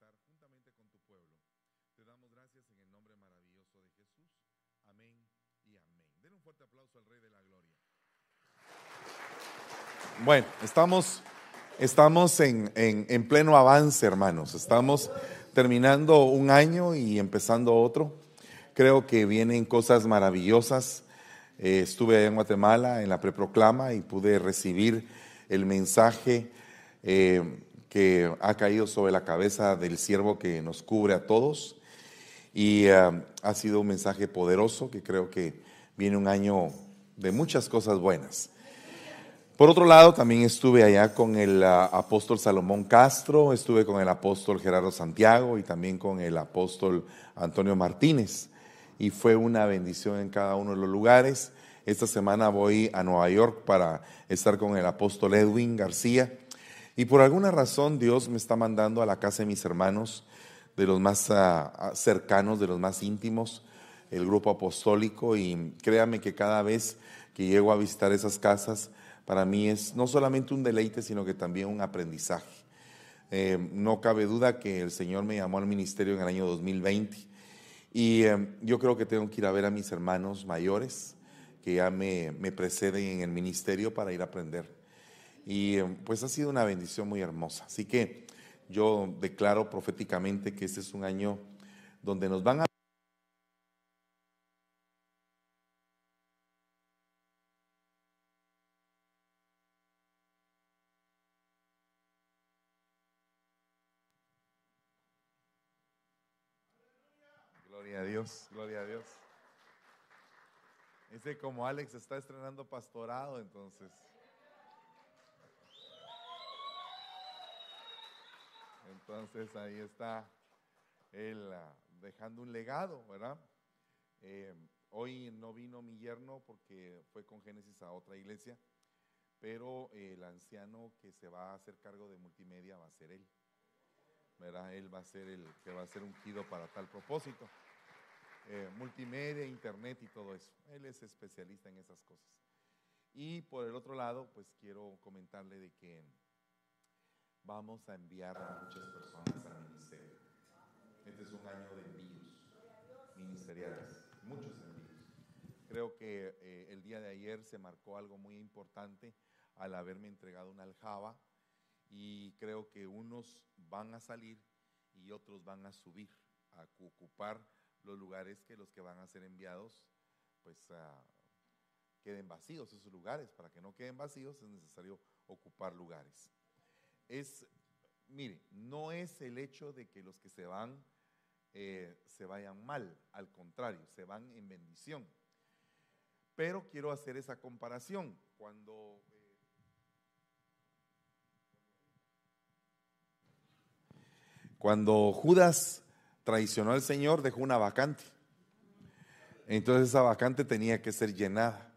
estar juntamente con tu pueblo. Te damos gracias en el nombre maravilloso de Jesús. Amén y amén. Den un fuerte aplauso al Rey de la Gloria. Bueno, estamos, estamos en, en, en pleno avance, hermanos. Estamos terminando un año y empezando otro. Creo que vienen cosas maravillosas. Eh, estuve en Guatemala en la preproclama y pude recibir el mensaje eh, que ha caído sobre la cabeza del siervo que nos cubre a todos. Y eh, ha sido un mensaje poderoso que creo que viene un año de muchas cosas buenas. Por otro lado, también estuve allá con el uh, apóstol Salomón Castro, estuve con el apóstol Gerardo Santiago y también con el apóstol Antonio Martínez. Y fue una bendición en cada uno de los lugares. Esta semana voy a Nueva York para estar con el apóstol Edwin García. Y por alguna razón Dios me está mandando a la casa de mis hermanos, de los más uh, cercanos, de los más íntimos, el grupo apostólico. Y créame que cada vez que llego a visitar esas casas, para mí es no solamente un deleite, sino que también un aprendizaje. Eh, no cabe duda que el Señor me llamó al ministerio en el año 2020 y eh, yo creo que tengo que ir a ver a mis hermanos mayores que ya me preceden en el ministerio para ir a aprender. Y eh, pues ha sido una bendición muy hermosa. Así que yo declaro proféticamente que este es un año donde nos van a Gloria a Dios, gloria a Dios. Dice como Alex está estrenando pastorado, entonces. Entonces ahí está él uh, dejando un legado, ¿verdad? Eh, hoy no vino mi yerno porque fue con Génesis a otra iglesia, pero el anciano que se va a hacer cargo de multimedia va a ser él. ¿verdad? Él va a ser el que va a ser ungido para tal propósito. Eh, multimedia, internet y todo eso. Él es especialista en esas cosas. Y por el otro lado, pues quiero comentarle de que vamos a enviar a muchas personas al ministerio. Este es un año de envíos ministeriales, muchos envíos. Creo que eh, el día de ayer se marcó algo muy importante al haberme entregado una aljaba y creo que unos van a salir y otros van a subir, a ocupar los lugares que los que van a ser enviados, pues uh, queden vacíos esos lugares. Para que no queden vacíos es necesario ocupar lugares. Es, mire, no es el hecho de que los que se van eh, se vayan mal, al contrario, se van en bendición. Pero quiero hacer esa comparación. Cuando Cuando Judas traicionó al Señor, dejó una vacante. Entonces esa vacante tenía que ser llenada.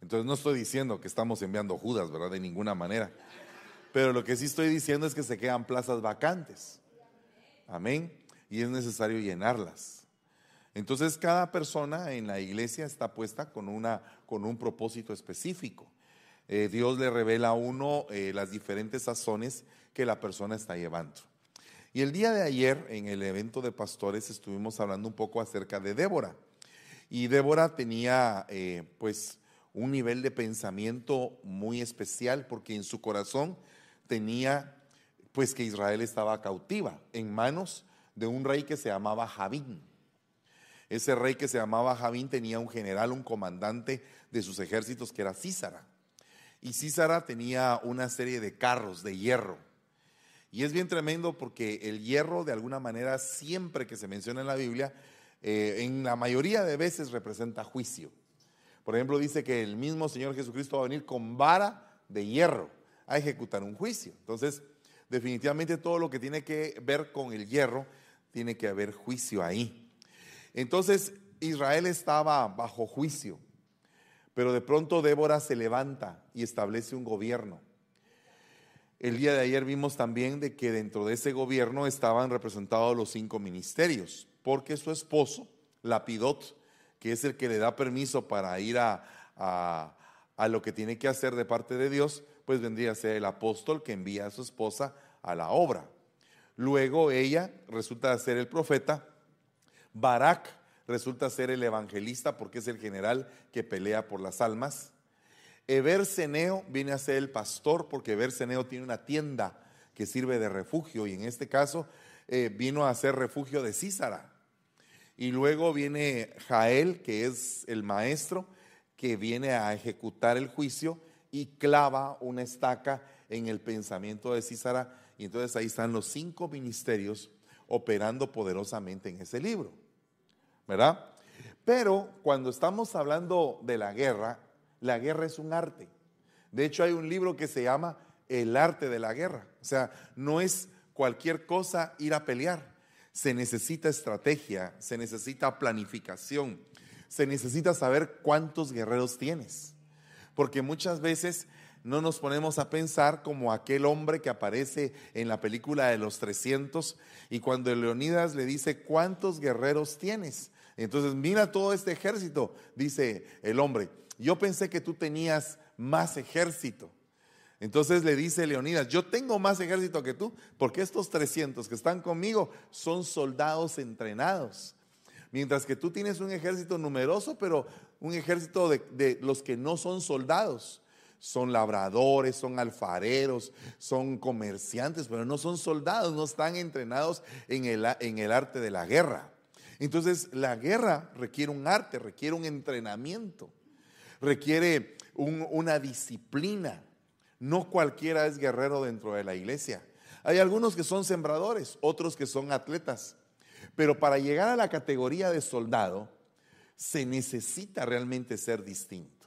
Entonces no estoy diciendo que estamos enviando Judas, ¿verdad? De ninguna manera. Pero lo que sí estoy diciendo es que se quedan plazas vacantes. Amén. Y es necesario llenarlas. Entonces cada persona en la iglesia está puesta con, una, con un propósito específico. Eh, Dios le revela a uno eh, las diferentes sazones que la persona está llevando. Y el día de ayer, en el evento de pastores, estuvimos hablando un poco acerca de Débora. Y Débora tenía, eh, pues, un nivel de pensamiento muy especial porque en su corazón tenía, pues, que Israel estaba cautiva en manos de un rey que se llamaba Javín. Ese rey que se llamaba Javín tenía un general, un comandante de sus ejércitos que era Císara. Y Císara tenía una serie de carros de hierro y es bien tremendo porque el hierro, de alguna manera, siempre que se menciona en la Biblia, eh, en la mayoría de veces representa juicio. Por ejemplo, dice que el mismo Señor Jesucristo va a venir con vara de hierro a ejecutar un juicio. Entonces, definitivamente todo lo que tiene que ver con el hierro, tiene que haber juicio ahí. Entonces, Israel estaba bajo juicio, pero de pronto Débora se levanta y establece un gobierno. El día de ayer vimos también de que dentro de ese gobierno estaban representados los cinco ministerios, porque su esposo, Lapidot, que es el que le da permiso para ir a, a, lo que tiene que hacer de parte de Dios, pues vendría a ser el apóstol que envía a su esposa a la obra. Luego ella resulta ser el profeta. Barak resulta ser el evangelista porque es el general que pelea por las almas. Eber-Seneo viene a ser el pastor porque Eber-Seneo tiene una tienda que sirve de refugio y en este caso eh, vino a ser refugio de Císara. Y luego viene Jael, que es el maestro, que viene a ejecutar el juicio y clava una estaca en el pensamiento de Císara. Y entonces ahí están los cinco ministerios operando poderosamente en ese libro. ¿Verdad? Pero cuando estamos hablando de la guerra, la guerra es un arte. De hecho, hay un libro que se llama El arte de la guerra. O sea, no es cualquier cosa ir a pelear se necesita estrategia, se necesita planificación, se necesita saber cuántos guerreros tienes. Porque muchas veces no nos ponemos a pensar como aquel hombre que aparece en la película de los 300 y cuando Leonidas le dice, ¿cuántos guerreros tienes? Entonces, mira todo este ejército, dice el hombre, yo pensé que tú tenías más ejército. Entonces le dice Leonidas, yo tengo más ejército que tú, porque estos 300 que están conmigo son soldados entrenados. Mientras que tú tienes un ejército numeroso, pero un ejército de, los que no son soldados. Son labradores, son alfareros, son comerciantes, pero no son soldados, no están entrenados en el, en el arte de la guerra. Entonces la guerra requiere un arte, requiere un entrenamiento, requiere una disciplina. No cualquiera es guerrero dentro de la iglesia. Hay algunos que son sembradores, otros que son atletas. Pero para llegar a la categoría de soldado, se necesita realmente ser distinto.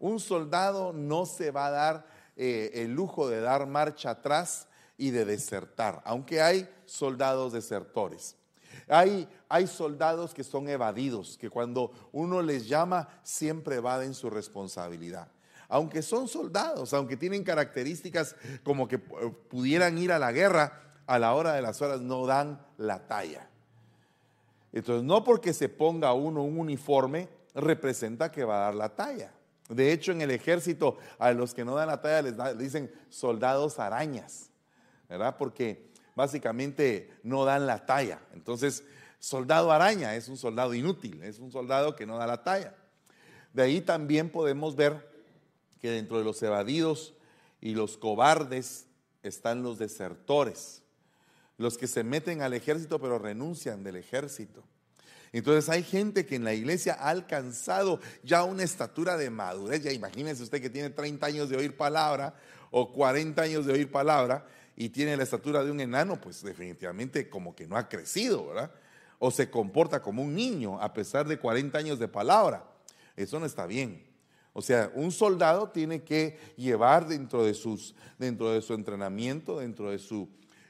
Un soldado no se va a dar eh, el lujo de dar marcha atrás y de desertar, aunque hay soldados desertores. Hay, hay soldados que son evadidos, que cuando uno les llama siempre evaden su responsabilidad aunque son soldados, aunque tienen características como que eh, pudieran ir a la guerra, a la hora de las horas no dan la talla. Entonces, no porque se ponga uno un uniforme, representa que va a dar la talla. De hecho, en el ejército, a los que no dan la talla les, dicen soldados arañas, ¿verdad? Porque básicamente no dan la talla. Entonces, soldado araña es un soldado inútil, es un soldado que no da la talla. De ahí también podemos ver que dentro de los evadidos y los cobardes están los desertores, los que se meten al ejército pero renuncian del ejército. Entonces hay gente que en la iglesia ha alcanzado ya una estatura de madurez. Ya imagínese usted que tiene 30 años de oír palabra o 40 años de oír palabra y tiene la estatura de un enano, pues definitivamente como que no ha crecido, ¿verdad? O se comporta como un niño a pesar de 40 años de palabra. Eso no está bien. O sea, un soldado tiene que llevar dentro de, sus, dentro de su entrenamiento, dentro de su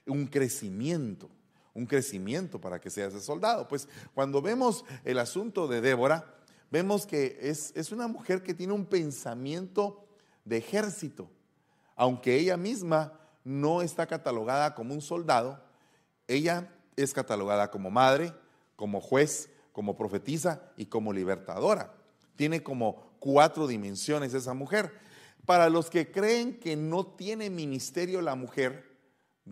un crecimiento, un crecimiento para que sea ese soldado. Pues cuando vemos el asunto de Débora, vemos que es, es una mujer que tiene un pensamiento de ejército, aunque ella misma no está catalogada como un soldado, ella es catalogada como madre, como juez, como profetisa y como libertadora. Tiene como cuatro dimensiones esa mujer. Para los que creen que no tiene ministerio la mujer,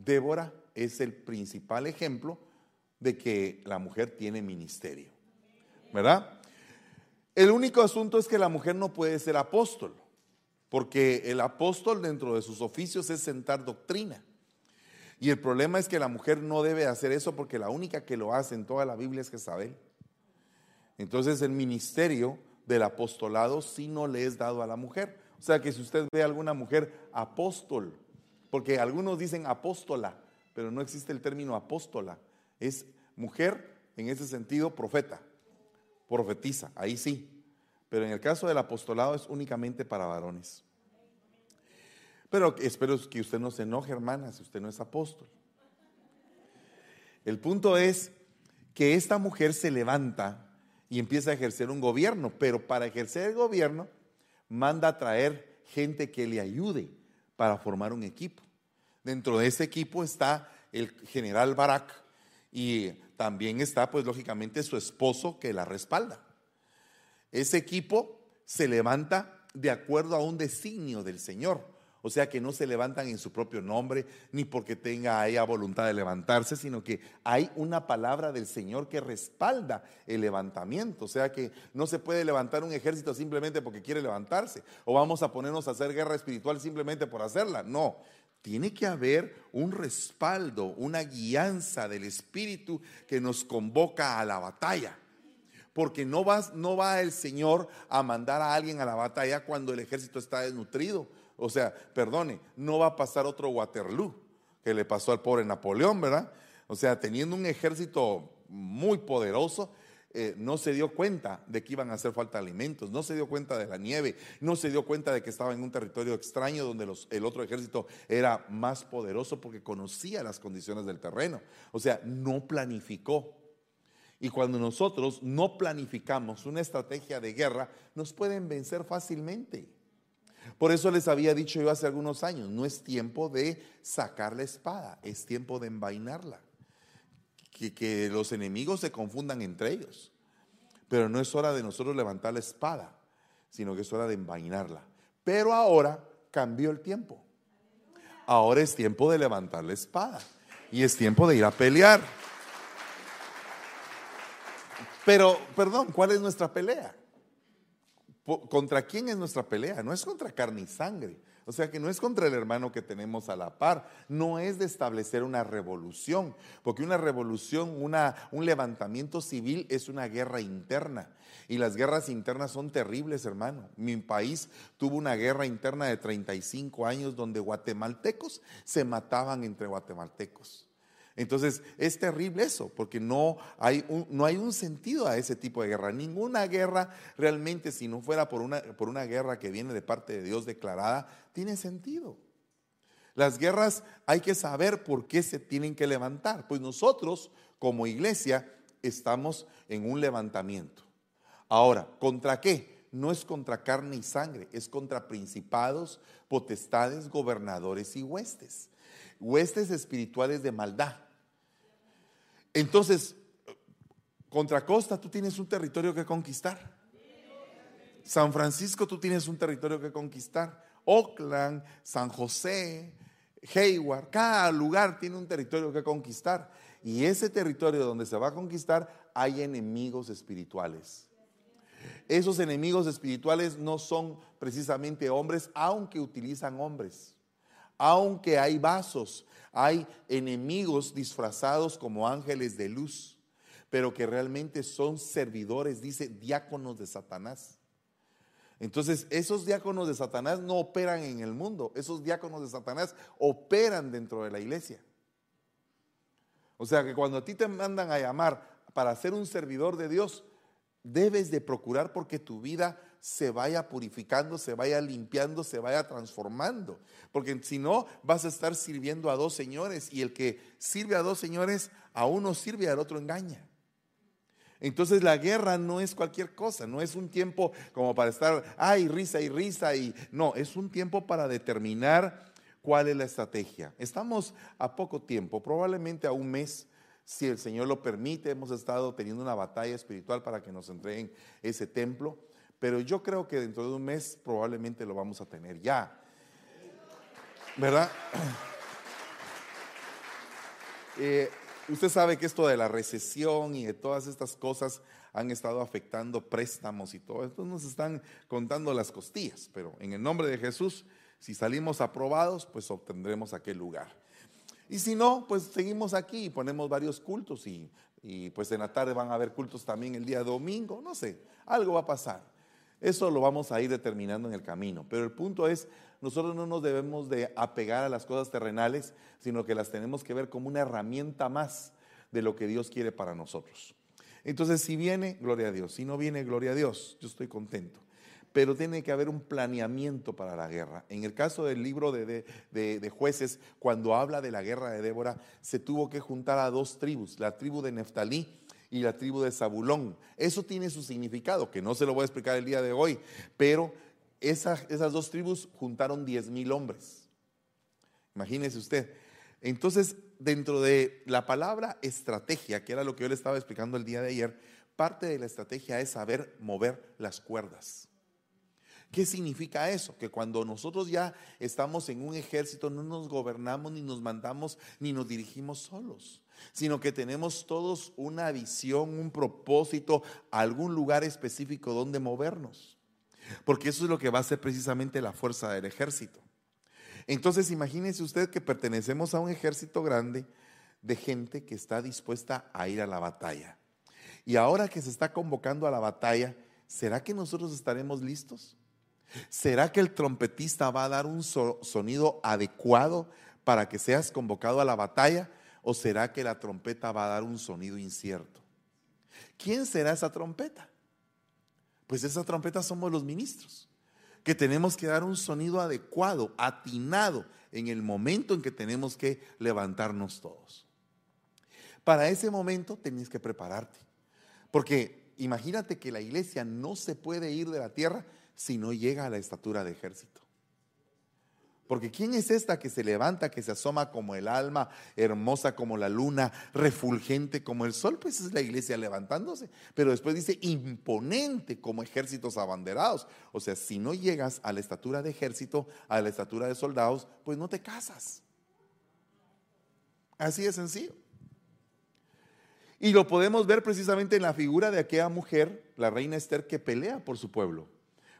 Débora es el principal ejemplo de que la mujer tiene ministerio. ¿Verdad? El único asunto es que la mujer no puede ser apóstol, porque el apóstol dentro de sus oficios es sentar doctrina. Y el problema es que la mujer no debe hacer eso porque la única que lo hace en toda la Biblia es Jezabel. Entonces el ministerio del apostolado si no le es dado a la mujer. O sea que si usted ve a alguna mujer apóstol, porque algunos dicen apóstola, pero no existe el término apóstola, es mujer en ese sentido profeta, profetiza, ahí sí. Pero en el caso del apostolado es únicamente para varones. Pero espero que usted no se enoje, hermana, si usted no es apóstol. El punto es que esta mujer se levanta y empieza a ejercer un gobierno, pero para ejercer el gobierno manda a traer gente que le ayude para formar un equipo. Dentro de ese equipo está el general Barak y también está pues lógicamente su esposo que la respalda. Ese equipo se levanta de acuerdo a un designio del Señor. O sea que no se levantan en su propio nombre, ni porque tenga ella voluntad de levantarse, sino que hay una palabra del Señor que respalda el levantamiento. O sea que no se puede levantar un ejército simplemente porque quiere levantarse. O vamos a ponernos a hacer guerra espiritual simplemente por hacerla. No, tiene que haber un respaldo, una guianza del Espíritu que nos convoca a la batalla. Porque no, no va el Señor a mandar a alguien a la batalla cuando el ejército está desnutrido. O sea, perdone, no va a pasar otro Waterloo que le pasó al pobre Napoleón, ¿verdad? O sea, teniendo un ejército muy poderoso, eh, no se dio cuenta de que iban a hacer falta alimentos, no se dio cuenta de la nieve, no se dio cuenta de que estaba en un territorio extraño donde el otro ejército era más poderoso porque conocía las condiciones del terreno. O sea, no planificó. Y cuando nosotros no planificamos una estrategia de guerra, nos pueden vencer fácilmente. Por eso les había dicho yo hace algunos años, no es tiempo de sacar la espada, es tiempo de envainarla que, los enemigos se confundan entre ellos. Pero no es hora de nosotros levantar la espada, sino que es hora de envainarla. Pero ahora cambió el tiempo. Ahora es tiempo de levantar la espada. Y es tiempo de ir a pelear. Pero, perdón, ¿cuál es nuestra pelea? ¿Contra quién es nuestra pelea? No es contra carne y sangre. O sea que no es contra el hermano que tenemos a la par, no es de establecer una revolución, porque una revolución, una, un levantamiento civil es una guerra interna. Y las guerras internas son terribles, hermano. Mi país tuvo una guerra interna de 35 años donde guatemaltecos se mataban entre guatemaltecos. Entonces es terrible eso, porque no hay, un, no hay un sentido a ese tipo de guerra. Ninguna guerra realmente, si no fuera por una, por una guerra que viene de parte de Dios declarada, tiene sentido. Las guerras hay que saber por qué se tienen que levantar. Pues nosotros como iglesia estamos en un levantamiento. Ahora, ¿contra qué? No es contra carne y sangre, es contra principados, potestades, gobernadores y huestes. Huestes espirituales de maldad. Entonces, contra Costa tú tienes un territorio que conquistar. San Francisco tú tienes un territorio que conquistar. Oakland, San José, Hayward, cada lugar tiene un territorio que conquistar. Y ese territorio donde se va a conquistar hay enemigos espirituales. Esos enemigos espirituales no son precisamente hombres, aunque utilizan hombres. Aunque hay vasos, hay enemigos disfrazados como ángeles de luz, pero que realmente son servidores, dice, diáconos de Satanás. Entonces, esos diáconos de Satanás no operan en el mundo, esos diáconos de Satanás operan dentro de la iglesia. O sea que cuando a ti te mandan a llamar para ser un servidor de Dios, debes de procurar porque tu vida se vaya purificando, se vaya limpiando, se vaya transformando. Porque si no, vas a estar sirviendo a dos señores y el que sirve a dos señores, a uno sirve y al otro engaña. Entonces la guerra no es cualquier cosa, no es un tiempo como para estar, ay, risa y risa, y no, es un tiempo para determinar cuál es la estrategia. Estamos a poco tiempo, probablemente a un mes, si el Señor lo permite, hemos estado teniendo una batalla espiritual para que nos entreguen ese templo pero yo creo que dentro de un mes probablemente lo vamos a tener ya. ¿Verdad? Eh, usted sabe que esto de la recesión y de todas estas cosas han estado afectando préstamos y todo. esto nos están contando las costillas, pero en el nombre de Jesús, si salimos aprobados, pues obtendremos aquel lugar. Y si no, pues seguimos aquí y ponemos varios cultos y, y pues en la tarde van a haber cultos también el día domingo, no sé, algo va a pasar. Eso lo vamos a ir determinando en el camino. Pero el punto es, nosotros no nos debemos de apegar a las cosas terrenales, sino que las tenemos que ver como una herramienta más de lo que Dios quiere para nosotros. Entonces, si viene, gloria a Dios. Si no viene, gloria a Dios. Yo estoy contento. Pero tiene que haber un planeamiento para la guerra. En el caso del libro de, de, jueces, cuando habla de la guerra de Débora, se tuvo que juntar a dos tribus, la tribu de Neftalí y la tribu de Zabulón. Eso tiene su significado, que no se lo voy a explicar el día de hoy, pero esas, esas dos tribus juntaron 10 mil hombres. Imagínese usted. Entonces, dentro de la palabra estrategia, que era lo que yo le estaba explicando el día de ayer, parte de la estrategia es saber mover las cuerdas. ¿Qué significa eso? Que cuando nosotros ya estamos en un ejército no nos gobernamos ni nos mandamos ni nos dirigimos solos, sino que tenemos todos una visión, un propósito, algún lugar específico donde movernos. Porque eso es lo que va a ser precisamente la fuerza del ejército. Entonces imagínese usted que pertenecemos a un ejército grande de gente que está dispuesta a ir a la batalla. Y ahora que se está convocando a la batalla, ¿será que nosotros estaremos listos? ¿Será que el trompetista va a dar un sonido adecuado para que seas convocado a la batalla? ¿O será que la trompeta va a dar un sonido incierto? ¿Quién será esa trompeta? Pues esa trompeta somos los ministros, que tenemos que dar un sonido adecuado, atinado, en el momento en que tenemos que levantarnos todos. Para ese momento tenéis que prepararte, porque imagínate que la iglesia no se puede ir de la tierra si no llega a la estatura de ejército. Porque ¿quién es esta que se levanta, que se asoma como el alma, hermosa como la luna, refulgente como el sol? Pues es la iglesia levantándose. Pero después dice imponente como ejércitos abanderados. O sea, si no llegas a la estatura de ejército, a la estatura de soldados, pues no te casas. Así de sencillo. Y lo podemos ver precisamente en la figura de aquella mujer, la reina Esther, que pelea por su pueblo.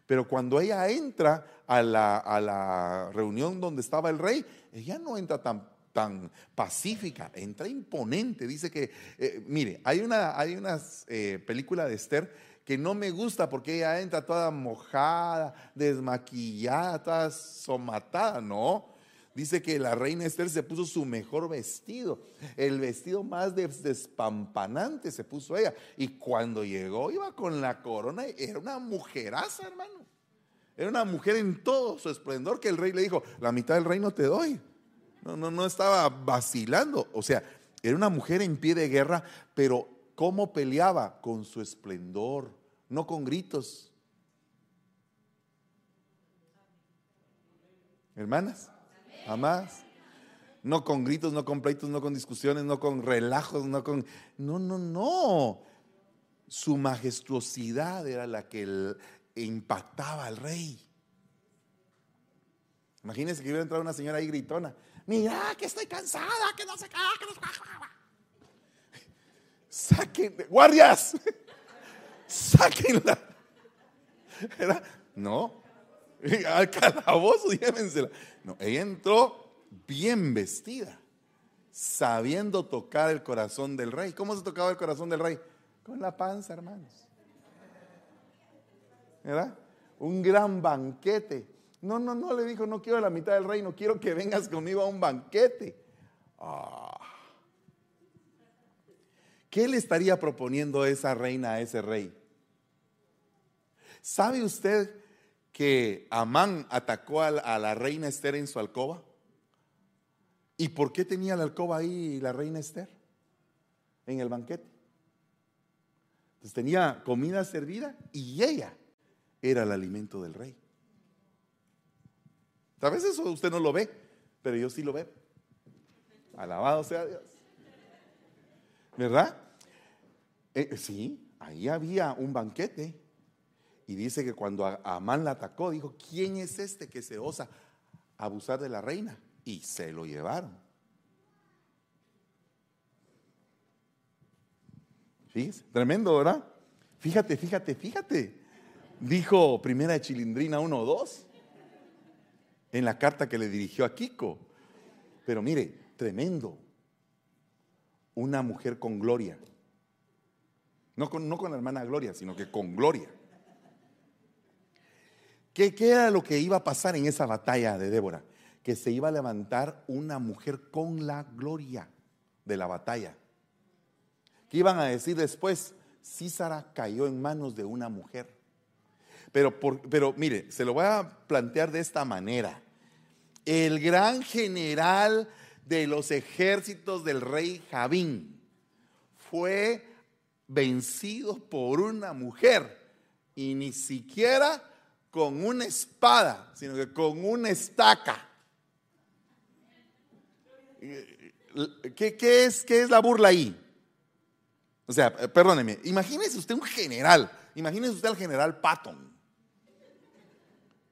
Pero cuando ella entra a la, reunión donde estaba el rey, ella no entra tan, tan pacífica, entra imponente. Dice que, eh, mire, hay una, hay eh, película de Esther que no me gusta porque ella entra toda mojada, desmaquillada, toda somatada, no. Dice que la reina Esther se puso su mejor vestido, el vestido más despampanante se puso ella. Y cuando llegó iba con la corona, era una mujeraza, hermano. Era una mujer en todo su esplendor que el rey le dijo, la mitad del reino te doy. No, no, no estaba vacilando. O sea, era una mujer en pie de guerra, pero ¿cómo peleaba? Con su esplendor, no con gritos. Hermanas. Jamás. No con gritos, no con pleitos, no con discusiones, no con relajos, no con... No, no, no. Su majestuosidad era la que impactaba al rey. Imagínense que iba a entrar una señora ahí gritona. Mira, que estoy cansada, que no se caga, que no se guardias, sáquenla. No, al calabozo, llévensela. No, ella entró bien vestida, sabiendo tocar el corazón del rey. ¿Cómo se tocaba el corazón del rey? Con la panza, hermanos. ¿Verdad? Un gran banquete. No, no, no, le dijo, no quiero la mitad del reino, quiero que vengas conmigo a un banquete. Ah. ¿Qué le estaría proponiendo esa reina a ese rey? ¿Sabe usted que Amán atacó a la reina Esther en su alcoba? ¿Y por qué tenía la alcoba ahí la reina Esther? En el banquete. Entonces tenía comida servida y ella era el alimento del rey. Tal vez eso usted no lo ve, pero yo sí lo veo. Alabado sea Dios. ¿Verdad? Eh, sí, ahí había un banquete y dice que cuando Amán la atacó, dijo, ¿quién es este que se osa abusar de la reina? Y se lo llevaron. Fíjese, tremendo, ¿verdad? Fíjate, fíjate, fíjate. Dijo primera de Chilindrina 1.2 en la carta que le dirigió a Kiko. Pero mire, tremendo. Una mujer con gloria. No con, no con la hermana Gloria, sino que con gloria. ¿Qué, era lo que iba a pasar en esa batalla de Débora? Que se iba a levantar una mujer con la gloria de la batalla. ¿Qué iban a decir después? Císara cayó en manos de una mujer. Pero, pero mire, se lo voy a plantear de esta manera. El gran general de los ejércitos del rey Javín fue vencido por una mujer y ni siquiera con una espada, sino que con una estaca. ¿Qué, es, qué es la burla ahí? O sea, eh, perdóneme, imagínese usted un general, imagínese usted al general Patton.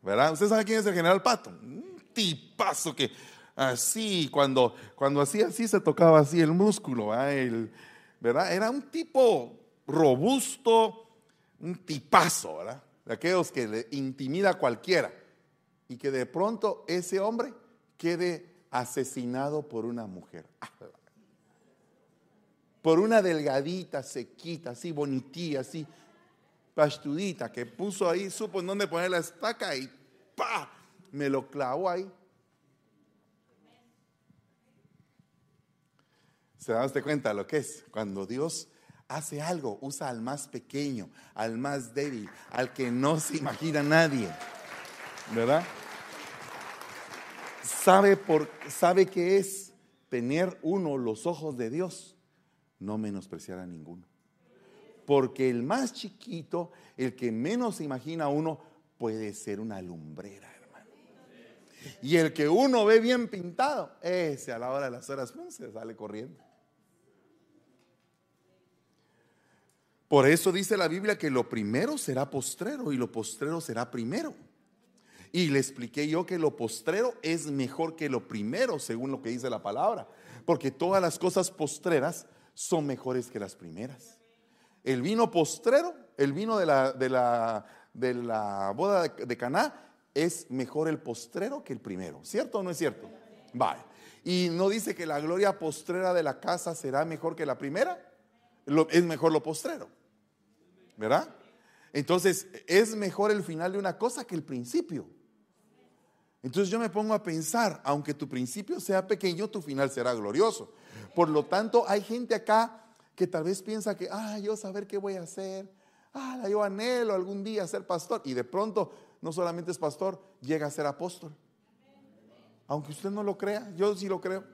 ¿verdad? ¿Usted sabe quién es el general Pato? Un tipazo que así, cuando, cuando hacía así se tocaba así el músculo, ¿verdad? Era un tipo robusto, un tipazo, ¿verdad? De aquellos que le intimida a cualquiera. Y que de pronto ese hombre quede asesinado por una mujer. Por una delgadita, sequita, así bonitilla, así pastudita, que puso ahí, supo en dónde poner la estaca y ¡pa! Me lo clavó ahí. ¿Se da usted cuenta lo que es? Cuando Dios hace algo, usa al más pequeño, al más débil, al que no se imagina nadie. ¿Verdad? Sabe, por, sabe que es tener uno los ojos de Dios, no menospreciar a ninguno. Porque el más chiquito, el que menos se imagina uno, puede ser una lumbrera, hermano. Y el que uno ve bien pintado, ese a la hora de las horas se sale corriendo. Por eso dice la Biblia que lo primero será postrero y lo postrero será primero. Y le expliqué yo que lo postrero es mejor que lo primero, según lo que dice la palabra. Porque todas las cosas postreras son mejores que las primeras. El vino postrero, el vino de la, de la, de la boda de, Caná, es mejor el postrero que el primero. ¿Cierto o no es cierto? Vale. Y no dice que la gloria postrera de la casa será mejor que la primera. es mejor lo postrero. ¿Verdad? Entonces, es mejor el final de una cosa que el principio. Entonces yo me pongo a pensar, aunque tu principio sea pequeño, tu final será glorioso. Por lo tanto, hay gente acá que tal vez piensa que, ah, yo saber qué voy a hacer, ah, yo anhelo algún día ser pastor. Y de pronto, no solamente es pastor, llega a ser apóstol. Aunque usted no lo crea, yo sí lo creo.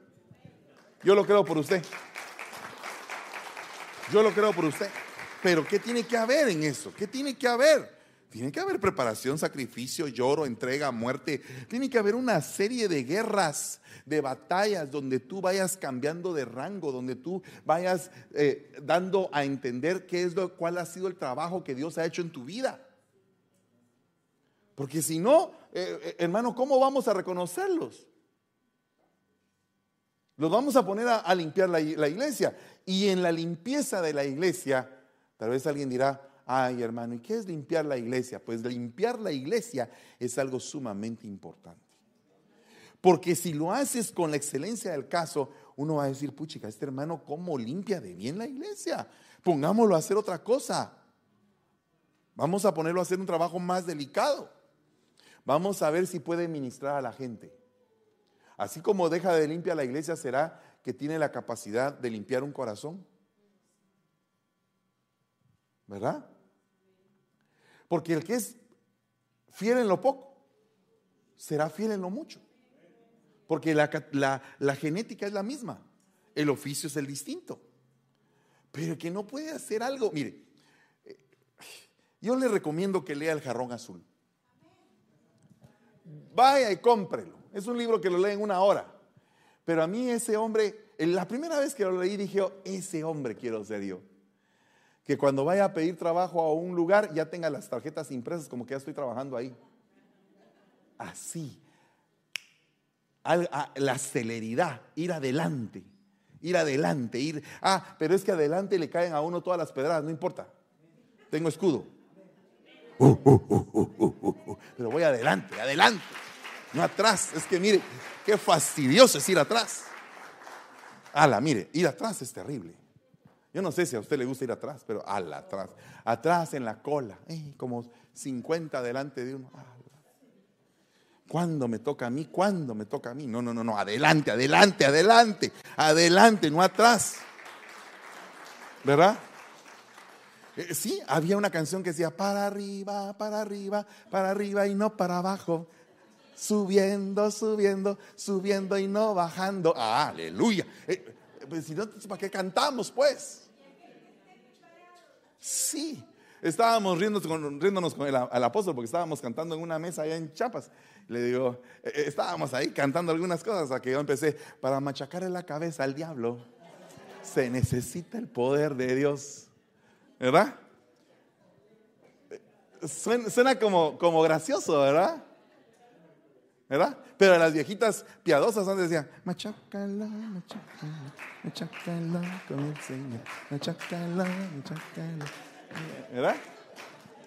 Yo lo creo por usted. Yo lo creo por usted. Pero ¿qué tiene que haber en eso? ¿Qué tiene que haber? Tiene que haber preparación, sacrificio, lloro, entrega, muerte. Tiene que haber una serie de guerras, de batallas, donde tú vayas cambiando de rango, donde tú vayas eh, dando a entender qué es lo, cuál ha sido el trabajo que Dios ha hecho en tu vida. Porque si no, eh, eh, hermano, ¿cómo vamos a reconocerlos? Los vamos a poner a, limpiar la iglesia. Y en la limpieza de la iglesia, Tal vez alguien dirá, ay hermano, ¿y qué es limpiar la iglesia? Pues limpiar la iglesia es algo sumamente importante. Porque si lo haces con la excelencia del caso, uno va a decir, puchica, este hermano, ¿cómo limpia de bien la iglesia? Pongámoslo a hacer otra cosa. Vamos a ponerlo a hacer un trabajo más delicado. Vamos a ver si puede ministrar a la gente. Así como deja de limpiar la iglesia, será que tiene la capacidad de limpiar un corazón. ¿Verdad? Porque el que es fiel en lo poco, será fiel en lo mucho. Porque la, genética es la misma, el oficio es el distinto. Pero el que no puede hacer algo, mire, eh, yo le recomiendo que lea El jarrón azul. Vaya y cómprelo. Es un libro que lo lee en una hora. Pero a mí ese hombre, la primera vez que lo leí dije, oh, ese hombre quiero ser yo que cuando vaya a pedir trabajo a un lugar ya tenga las tarjetas impresas como que ya estoy trabajando ahí. Así. la celeridad, ir adelante, ir adelante, ir... Ah, pero es que adelante le caen a uno todas las pedradas, no importa. Tengo escudo. Uh, uh, uh, pero voy adelante, adelante, no atrás. Es que mire, qué fastidioso es ir atrás. Ala, mire, ir atrás es terrible. Yo no sé si a usted le gusta ir atrás, pero al atrás. Atrás en la cola, eh, como 50 delante de uno. ¿Cuándo me toca a mí? ¿Cuándo me toca a mí? No, no, no, no. Adelante, adelante, adelante. Adelante, no atrás. ¿Verdad? Eh, sí, había una canción que decía, para arriba, para arriba, para arriba y no para abajo. Subiendo, subiendo, subiendo y no bajando. aleluya. Eh, pues si no, ¿para qué cantamos pues? Sí, estábamos riéndonos con, el, apóstol porque estábamos cantando en una mesa allá en Chiapas. Le digo, eh, eh, estábamos ahí cantando algunas cosas a que yo empecé, para machacarle la cabeza al diablo, se necesita el poder de Dios. ¿Verdad? Suena, suena como gracioso, ¿verdad? ¿Verdad? Pero las viejitas piadosas antes decían, machacala, machacala, machacala con el Señor, machacala, machacala. ¿Verdad?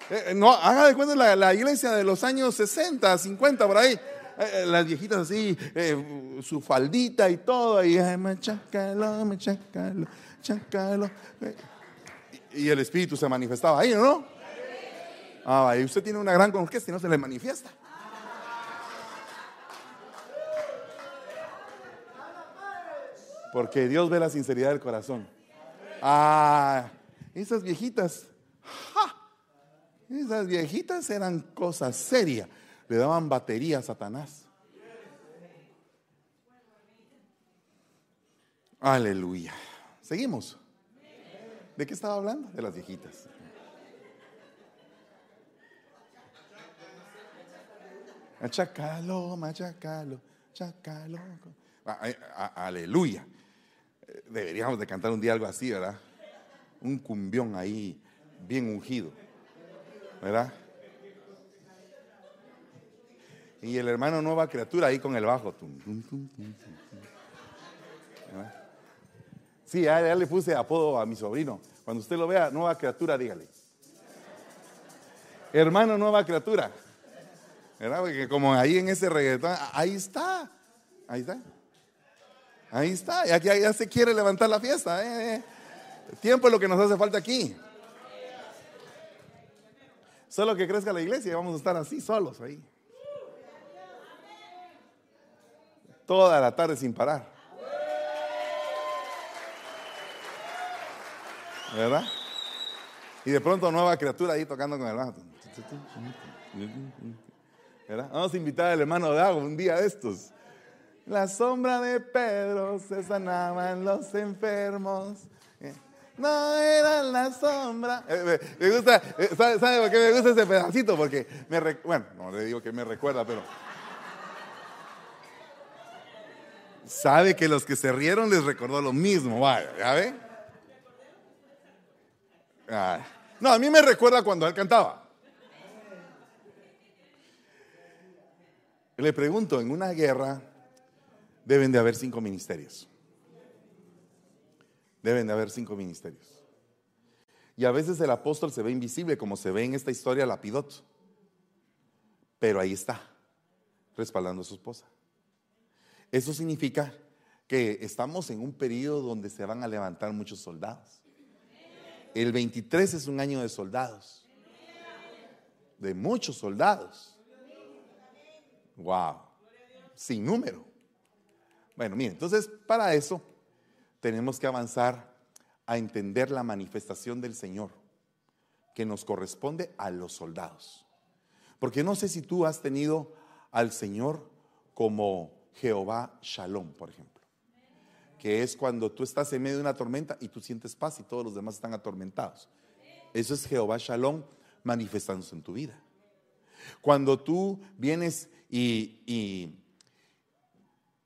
Eh, eh, no, haga de cuenta la, iglesia de los años 60, 50, por ahí. Eh, las viejitas así, su faldita y todo, y machacalo, machacalo, machacalo. Y el espíritu se manifestaba ahí, ¿no? Ah, y usted tiene una gran conquista y no se le manifiesta. Porque Dios ve la sinceridad del corazón. Ah, esas viejitas, esas viejitas eran cosas serias. Le daban batería a Satanás. Aleluya. Seguimos. ¿De qué estaba hablando? De las viejitas. Machacalo, machacalo, chacalo. Aleluya. Deberíamos de cantar un día algo así, ¿verdad? Un cumbión ahí, bien ungido. ¿Verdad? Y el hermano nueva criatura ahí con el bajo. Sí, ya, le puse apodo a mi sobrino. Cuando usted lo vea, nueva criatura, dígale. Hermano nueva criatura. ¿Verdad? Porque como ahí en ese reggaetón, ahí está. Ahí está. Ahí está, ya, ya, se quiere levantar la fiesta. Eh, eh. Tiempo es lo que nos hace falta aquí. Solo que crezca la iglesia y vamos a estar así, solos ahí. Toda la tarde sin parar. ¿Verdad? Y de pronto nueva criatura ahí tocando con el bajo. ¿Verdad? Vamos a invitar al hermano de agua un día de estos. La sombra de Pedro se sanaban los enfermos. No era la sombra. Eh, me gusta, eh, ¿sabe, por qué me gusta ese pedacito? Porque me, bueno, no le digo que me recuerda, pero sabe que los que se rieron les recordó lo mismo, vaya. Ah, no, a mí me recuerda cuando él cantaba. Le pregunto, en una guerra, deben de haber cinco ministerios. Deben de haber cinco ministerios. Y a veces el apóstol se ve invisible, como se ve en esta historia Lapidot. Pero ahí está, respaldando a su esposa. Eso significa que estamos en un periodo donde se van a levantar muchos soldados. El 23 es un año de soldados. De muchos soldados. Wow. Sin número. Bueno, miren, entonces para eso tenemos que avanzar a entender la manifestación del Señor que nos corresponde a los soldados. Porque no sé si tú has tenido al Señor como Jehová Shalom, por ejemplo. Que es cuando tú estás en medio de una tormenta y tú sientes paz y todos los demás están atormentados. Eso es Jehová Shalom manifestándose en tu vida. Cuando tú vienes y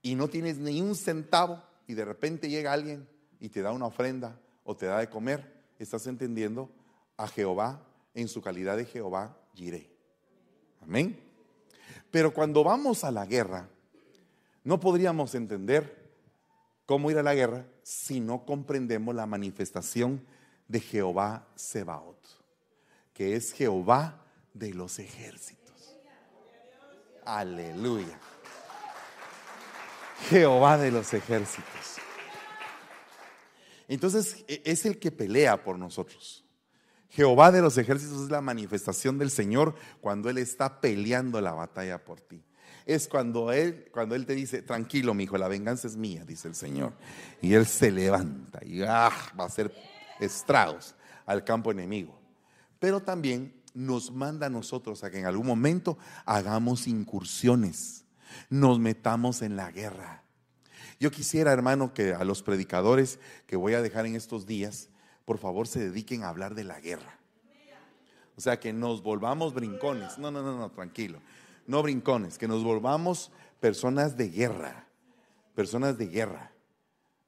y no tienes ni un centavo y de repente llega alguien y te da una ofrenda o te da de comer, estás entendiendo a Jehová en su calidad de Jehová Jireh. Amén. Pero cuando vamos a la guerra, no podríamos entender cómo ir a la guerra si no comprendemos la manifestación de Jehová Sebaot, que es Jehová de los ejércitos. Aleluya. Jehová de los ejércitos. Entonces e, es el que pelea por nosotros. Jehová de los ejércitos es la manifestación del Señor cuando Él está peleando la batalla por ti. Es cuando Él, cuando Él te dice, tranquilo, mi hijo, la venganza es mía, dice el Señor. Y Él se levanta y ah, va a hacer estragos al campo enemigo. Pero también nos manda a nosotros a que en algún momento hagamos incursiones nos metamos en la guerra. Yo quisiera, hermano, que a los predicadores que voy a dejar en estos días, por favor se dediquen a hablar de la guerra. O sea, que nos volvamos brincones. No, no, no, no, tranquilo. No brincones, que nos volvamos personas de guerra. Personas de guerra.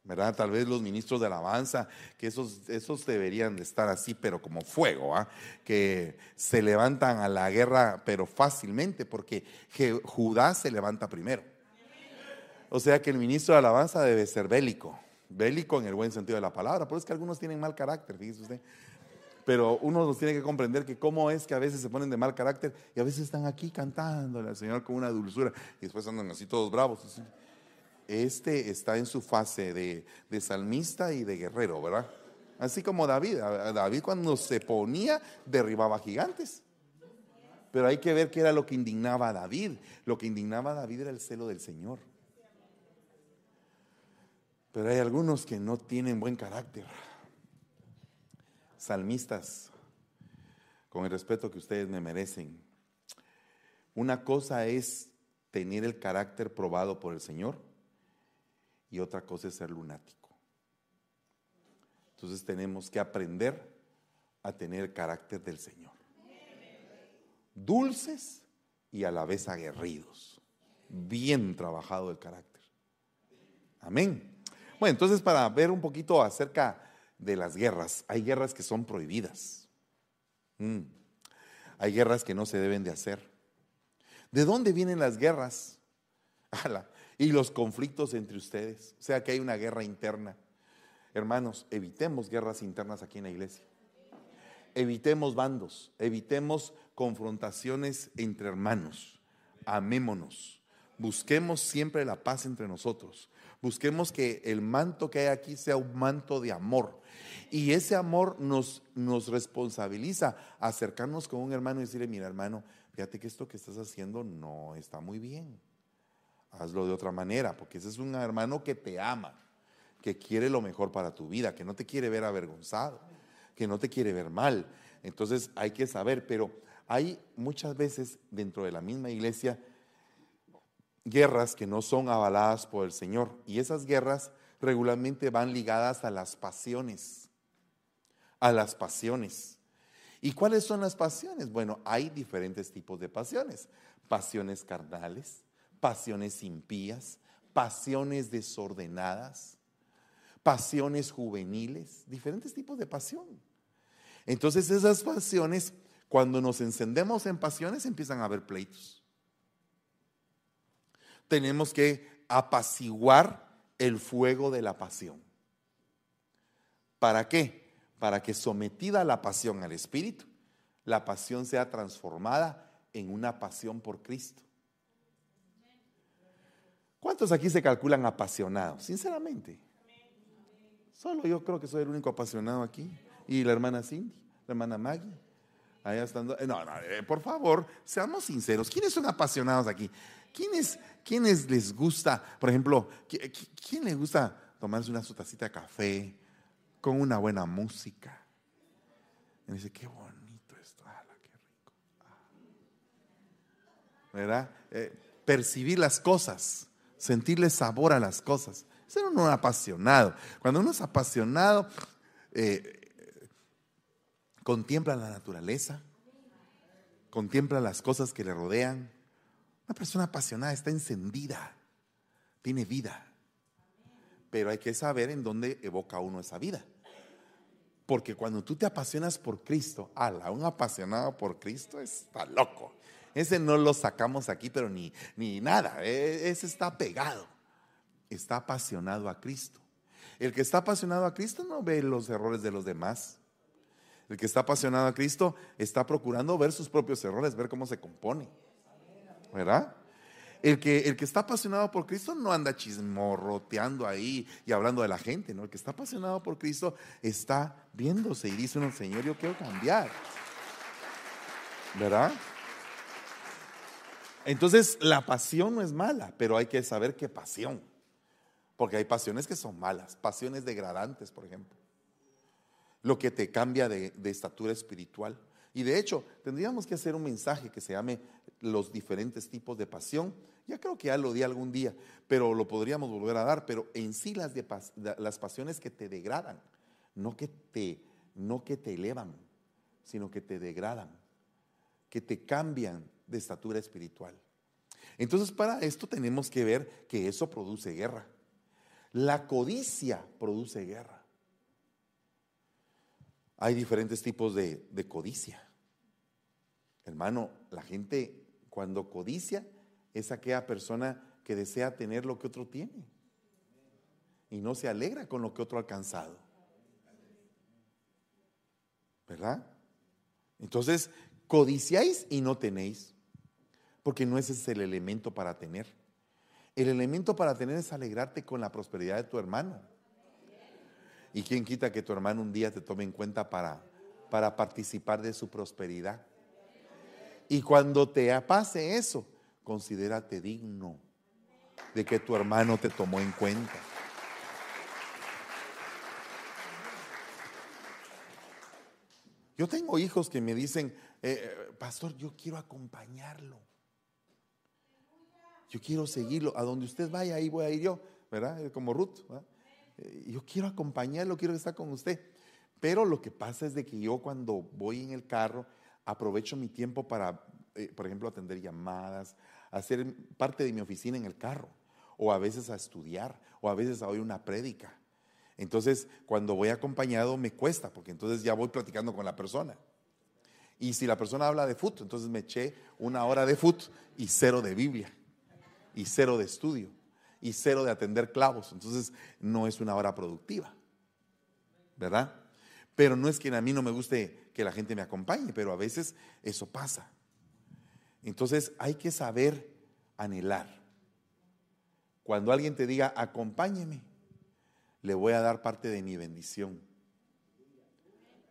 ¿Verdad? Tal vez los ministros de alabanza, que esos, esos deberían de estar así, pero como fuego, ¿ah? que se levantan a la guerra, pero fácilmente, porque Judá se levanta primero. O sea que el ministro de alabanza debe ser bélico, bélico en el buen sentido de la palabra, por eso es que algunos tienen mal carácter, fíjese usted. Pero uno nos tiene que comprender que cómo es que a veces se ponen de mal carácter y a veces están aquí cantándole al Señor con una dulzura y después andan así todos bravos. Este está en su fase de, salmista y de guerrero, ¿verdad? Así como David. David cuando se ponía derribaba gigantes. Pero hay que ver qué era lo que indignaba a David. Lo que indignaba a David era el celo del Señor. Pero hay algunos que no tienen buen carácter. Salmistas, con el respeto que ustedes me merecen. Una cosa es tener el carácter probado por el Señor y otra cosa es ser lunático. Entonces tenemos que aprender a tener carácter del Señor. Dulces y a la vez aguerridos. Bien trabajado el carácter. Amén. Bueno, entonces para ver un poquito acerca de las guerras, hay guerras que son prohibidas. Mm. Hay guerras que no se deben de hacer. ¿De dónde vienen las guerras? y los conflictos entre ustedes. O sea que hay una guerra interna. Hermanos, evitemos guerras internas aquí en la iglesia. Evitemos bandos, evitemos confrontaciones entre hermanos. Amémonos. Busquemos siempre la paz entre nosotros. Busquemos que el manto que hay aquí sea un manto de amor. Y ese amor nos, nos responsabiliza acercarnos con un hermano y decirle, mira hermano, fíjate que esto que estás haciendo no está muy bien hazlo de otra manera, porque ese es un hermano que te ama, que quiere lo mejor para tu vida, que no te quiere ver avergonzado, que no te quiere ver mal. Entonces hay que saber, pero hay muchas veces dentro de la misma iglesia guerras que no son avaladas por el Señor y esas guerras regularmente van ligadas a las pasiones, a las pasiones. ¿Y cuáles son las pasiones? Bueno, hay diferentes tipos de pasiones. Pasiones carnales, pasiones impías, pasiones desordenadas, pasiones juveniles, diferentes tipos de pasión. Entonces esas pasiones, cuando nos encendemos en pasiones, empiezan a haber pleitos. Tenemos que apaciguar el fuego de la pasión. ¿Para qué? Para que sometida la pasión al Espíritu, la pasión sea transformada en una pasión por Cristo. ¿Cuántos aquí se calculan apasionados? Sinceramente. Solo yo creo que soy el único apasionado aquí. Y la hermana Cindy, la hermana Maggie. Allá estando. Eh, no, no, eh, por favor, seamos sinceros. ¿Quiénes son apasionados aquí? ¿Quiénes, ¿Quiénes les gusta, por ejemplo, quién les gusta tomarse una su tacita de café con una buena música? Y dice, qué bonito esto, qué rico. Ah. ¿Verdad? Eh, percibir las cosas sentirle sabor a las cosas. Ser uno apasionado. Cuando uno es apasionado, eh, contempla la naturaleza, contempla las cosas que le rodean. Una persona apasionada está encendida, tiene vida. Pero hay que saber en dónde evoca uno esa vida. Porque cuando tú te apasionas por Cristo, ala, un apasionado por Cristo está loco. Ese no lo sacamos aquí, pero ni, ni nada. E, ese está pegado. Está apasionado a Cristo. El que está apasionado a Cristo no ve los errores de los demás. El que está apasionado a Cristo está procurando ver sus propios errores, ver cómo se compone. ¿Verdad? El que, el que está apasionado por Cristo no anda chismorroteando ahí y hablando de la gente, ¿no? El que está apasionado por Cristo está viéndose y dice uno, Señor, yo quiero cambiar. ¿Verdad? Entonces, la pasión no es mala, pero hay que saber qué pasión. Porque hay pasiones que son malas, pasiones degradantes, por ejemplo. Lo que te cambia de, estatura espiritual. Y de hecho, tendríamos que hacer un mensaje que se llame los diferentes tipos de pasión. Ya creo que ya lo di algún día, pero lo podríamos volver a dar. Pero en sí las, las pasiones que te degradan, no que te, no que te elevan, sino que te degradan, que te cambian de estatura espiritual. Entonces para esto tenemos que ver que eso produce guerra. La codicia produce guerra. Hay diferentes tipos de, codicia. Hermano, la gente cuando codicia es aquella persona que desea tener lo que otro tiene y no se alegra con lo que otro ha alcanzado. ¿Verdad? Entonces, codiciáis y no tenéis, porque no ese es el elemento para tener. El elemento para tener es alegrarte con la prosperidad de tu hermano. ¿Y quién quita que tu hermano un día te tome en cuenta para, para participar de su prosperidad? Y cuando te pase eso, considérate digno de que tu hermano te tomó en cuenta. Yo tengo hijos que me dicen, eh, pastor, yo quiero acompañarlo. Yo quiero seguirlo. A donde usted vaya, ahí voy a ir yo, ¿verdad? Como Ruth. Eh, yo quiero acompañarlo, quiero estar con usted. Pero lo que pasa es de que yo cuando voy en el carro, aprovecho mi tiempo para, eh, por ejemplo, atender llamadas, hacer parte de mi oficina en el carro, o a veces a estudiar, o a veces a oír una prédica. Entonces, cuando voy acompañado me cuesta, porque entonces ya voy platicando con la persona. Y si la persona habla de fútbol, entonces me eché una hora de fútbol y cero de Biblia, y cero de estudio, y cero de atender clavos. Entonces, no es una hora productiva, ¿verdad? Pero no es que a mí no me guste que la gente me acompañe, pero a veces eso pasa. Entonces hay que saber anhelar. Cuando alguien te diga, acompáñeme, le voy a dar parte de mi bendición.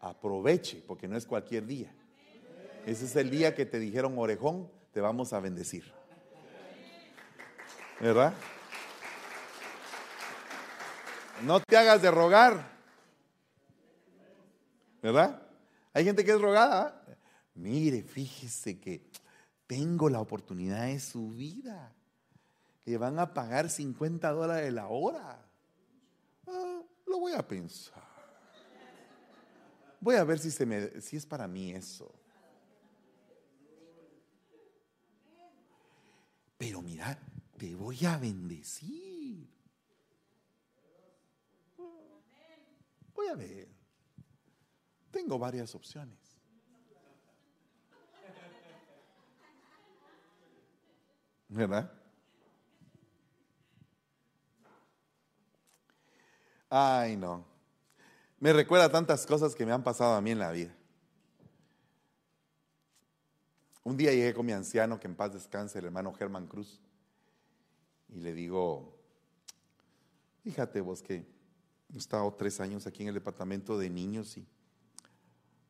Aproveche, porque no es cualquier día. Ese es el día que te dijeron, orejón, te vamos a bendecir. ¿Verdad? No te hagas de rogar. ¿Verdad? Hay gente que es rogada. Mire, fíjese que tengo la oportunidad de su vida. Que van a pagar 50 dólares la hora. Ah, lo voy a pensar. Voy a ver si, se me, si es para mí eso. Pero mira, te voy a bendecir. Voy a ver. Tengo varias opciones. ¿Verdad? Ay, no. Me recuerda tantas cosas que me han pasado a mí en la vida. Un día llegué con mi anciano, que en paz descanse, el hermano Germán Cruz, y le digo, fíjate vos que he estado tres años aquí en el departamento de niños y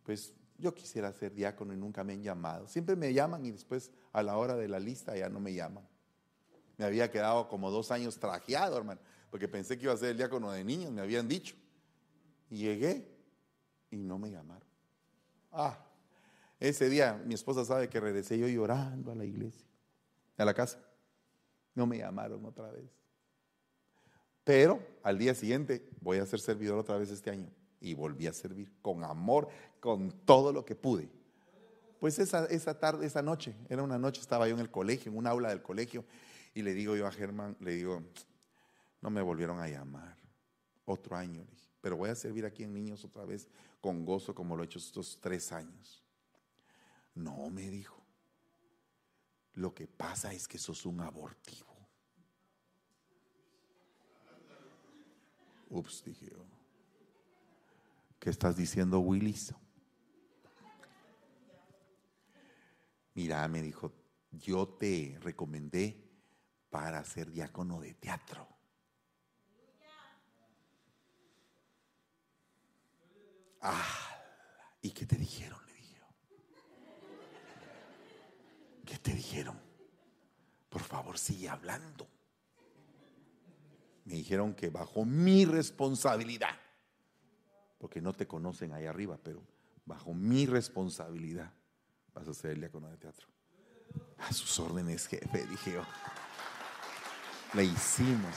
pues yo quisiera ser diácono y nunca me han llamado. Siempre me llaman y después a la hora de la lista ya no me llaman. Me había quedado como dos años trajeado, hermano, porque pensé que iba a ser el diácono de niños, me habían dicho. Llegué y no me llamaron. Ah, ese día mi esposa sabe que regresé yo llorando a la iglesia, a la casa. No me llamaron otra vez. Pero al día siguiente voy a ser servidor otra vez este año y volví a servir con amor, con todo lo que pude. Pues esa, esa tarde, esa noche, era una noche, estaba yo en el colegio, en un aula del colegio, y le digo yo a Germán, le digo, no me volvieron a llamar, otro año, pero voy a servir aquí en niños otra vez con gozo como lo he hecho estos tres años. No, me dijo, lo que pasa es que sos un abortivo. Ups, dije yo. ¿Qué estás diciendo, Willis? Mira, me dijo, yo te recomendé para ser diácono de teatro. Ah, ¿y qué te dijeron? Le dije. ¿Qué te dijeron? Por favor, sigue hablando. Me dijeron que bajo mi responsabilidad porque no te conocen ahí arriba, pero bajo mi responsabilidad vas a ser el diácono de teatro. A sus órdenes, jefe, dije yo. Le hicimos.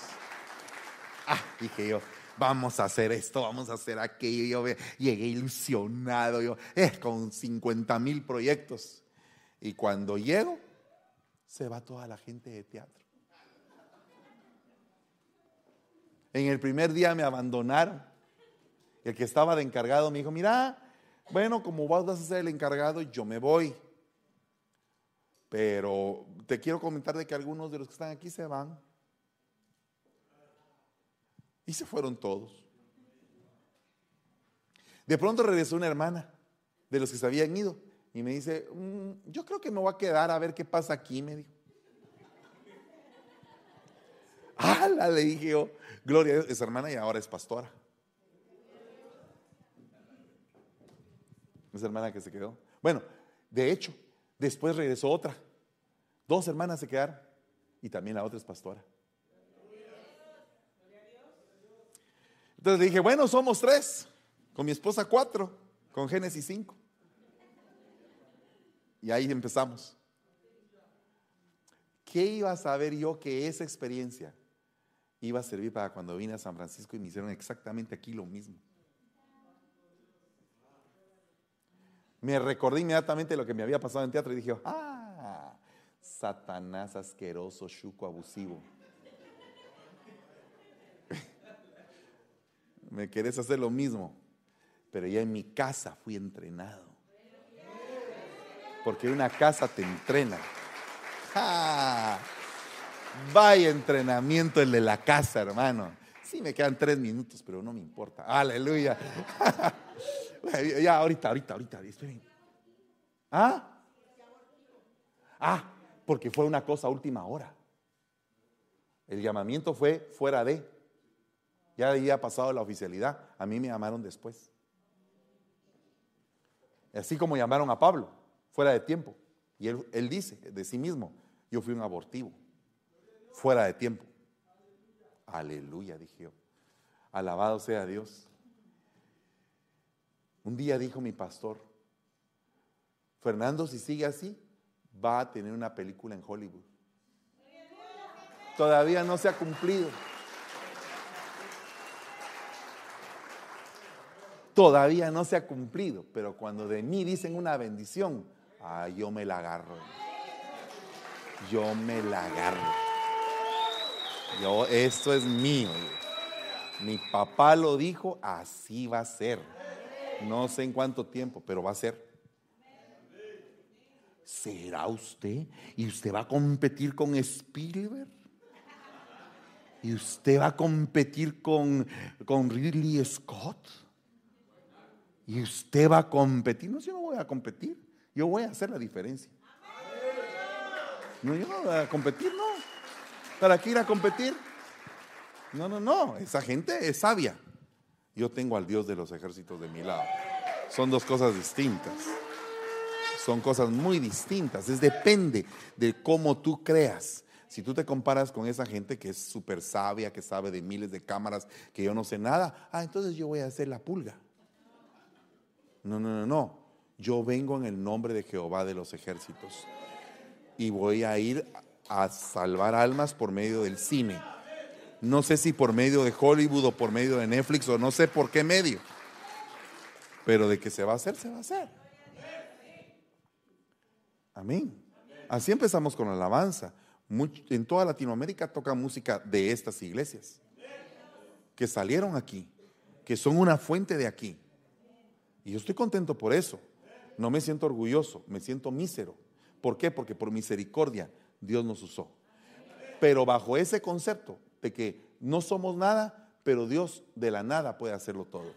Ah, dije yo, vamos a hacer esto, vamos a hacer aquello. Yo llegué ilusionado, yo, eh, con 50 mil proyectos. Y cuando llego, se va toda la gente de teatro. En el primer día me abandonaron. El que estaba de encargado me dijo, mira, bueno, como vas a ser el encargado, yo me voy. Pero te quiero comentar de que algunos de los que están aquí se van. Y se fueron todos. De pronto regresó una hermana de los que se habían ido y me dice, mm, yo creo que me voy a quedar a ver qué pasa aquí, me dijo. ¡Hala! Le dije yo, Gloria es hermana y ahora es pastora. Esa hermana que se quedó. Bueno, de hecho, después regresó otra. Dos hermanas se quedaron y también la otra es pastora. Entonces le dije, bueno, somos tres. Con mi esposa cuatro. Con Génesis cinco. Y ahí empezamos. ¿Qué iba a saber yo que esa experiencia iba a servir para cuando vine a San Francisco y me hicieron exactamente aquí lo mismo? Me recordé inmediatamente lo que me había pasado en teatro y dije, ah, Satanás asqueroso, chuco, abusivo. me querés hacer lo mismo, pero ya en mi casa fui entrenado. Porque una casa te entrena. Vaya entrenamiento el de la casa, hermano. Sí, me quedan tres minutos, pero no me importa. Aleluya. ya, ahorita, ahorita, ahorita. Esperen. ¿Ah? Ah, porque fue una cosa última hora. El llamamiento fue fuera de. Ya había pasado la oficialidad. A mí me llamaron después. Así como llamaron a Pablo, fuera de tiempo. Y él, él dice de sí mismo, yo fui un abortivo, fuera de tiempo. Aleluya, dije yo. Alabado sea Dios. Un día dijo mi pastor, Fernando, si sigue así, va a tener una película en Hollywood. Todavía no se ha cumplido. Todavía no se ha cumplido, pero cuando de mí dicen una bendición, ah, yo me la agarro. Yo me la agarro. Yo, esto es mío. Mi papá lo dijo, así va a ser. No sé en cuánto tiempo, pero va a ser. ¿Será usted? ¿Y usted va a competir con Spielberg? ¿Y usted va a competir con, con Ridley Scott? ¿Y usted va a competir? No, yo no voy a competir. Yo voy a hacer la diferencia. No, yo no voy a competir, no. ¿Para qué ir a competir? No, no, no. Esa gente es sabia yo tengo al Dios de los ejércitos de mi lado. Son dos cosas distintas. Son cosas muy distintas. Es depende de cómo tú creas. Si tú te comparas con esa gente que es súper sabia, que sabe de miles de cámaras, que yo no sé nada, ah, entonces yo voy a hacer la pulga. No, no, no, no. Yo vengo en el nombre de Jehová de los ejércitos y voy a ir a salvar almas por medio del cine no sé si por medio de Hollywood o por medio de Netflix o no sé por qué medio. Pero de que se va a hacer, se va a hacer. Amén. Así empezamos con la alabanza. en toda Latinoamérica toca música de estas iglesias. Que salieron aquí. Que son una fuente de aquí. Y yo estoy contento por eso. No me siento orgulloso, me siento mísero. ¿Por qué? Porque por misericordia Dios nos usó. Pero bajo ese concepto de que no somos nada, pero Dios de la nada puede hacerlo todo.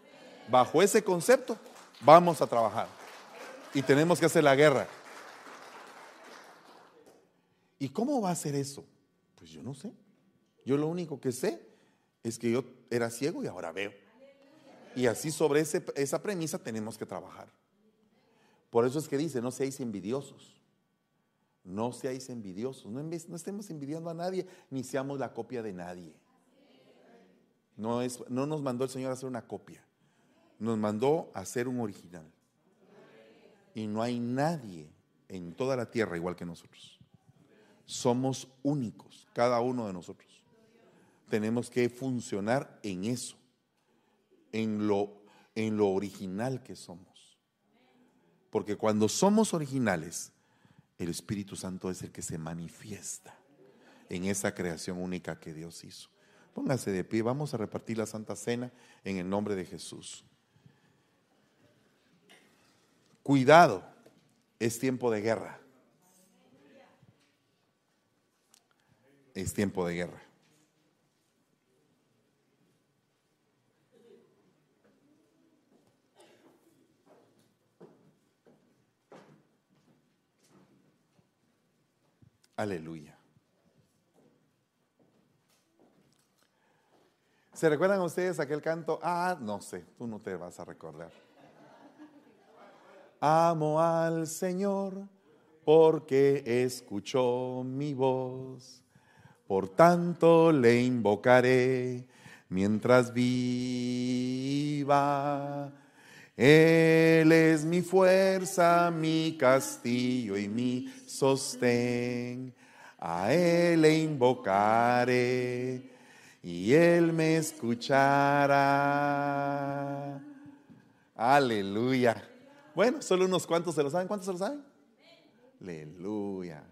Bajo ese concepto vamos a trabajar y tenemos que hacer la guerra. ¿Y cómo va a ser eso? Pues yo no sé. Yo lo único que sé es que yo era ciego y ahora veo. Y así sobre esa premisa tenemos que trabajar. Por eso es que dice, no seáis envidiosos. No seáis envidiosos, no, no, estemos envidiando a nadie, ni seamos la copia de nadie. No, es, no nos mandó el Señor a hacer una copia, nos mandó a hacer un original. Y no hay nadie en toda la tierra igual que nosotros. Somos únicos, cada uno de nosotros. Tenemos que funcionar en eso, en lo, en lo original que somos. Porque cuando somos originales, el Espíritu Santo es el que se manifiesta en esa creación única que Dios hizo. Póngase de pie, vamos a repartir la Santa Cena en el nombre de Jesús. Cuidado, es tiempo de guerra. Es tiempo de guerra. Aleluya. ¿Se recuerdan ustedes aquel canto? Ah, no sé, tú no te vas a recordar. Amo al Señor porque escuchó mi voz. Por tanto le invocaré mientras viva. Él es mi fuerza, mi castillo y mi sostén. A Él le invocaré y Él me escuchará. Aleluya. Bueno, solo unos cuantos se lo saben. ¿Cuántos se lo saben? Aleluya.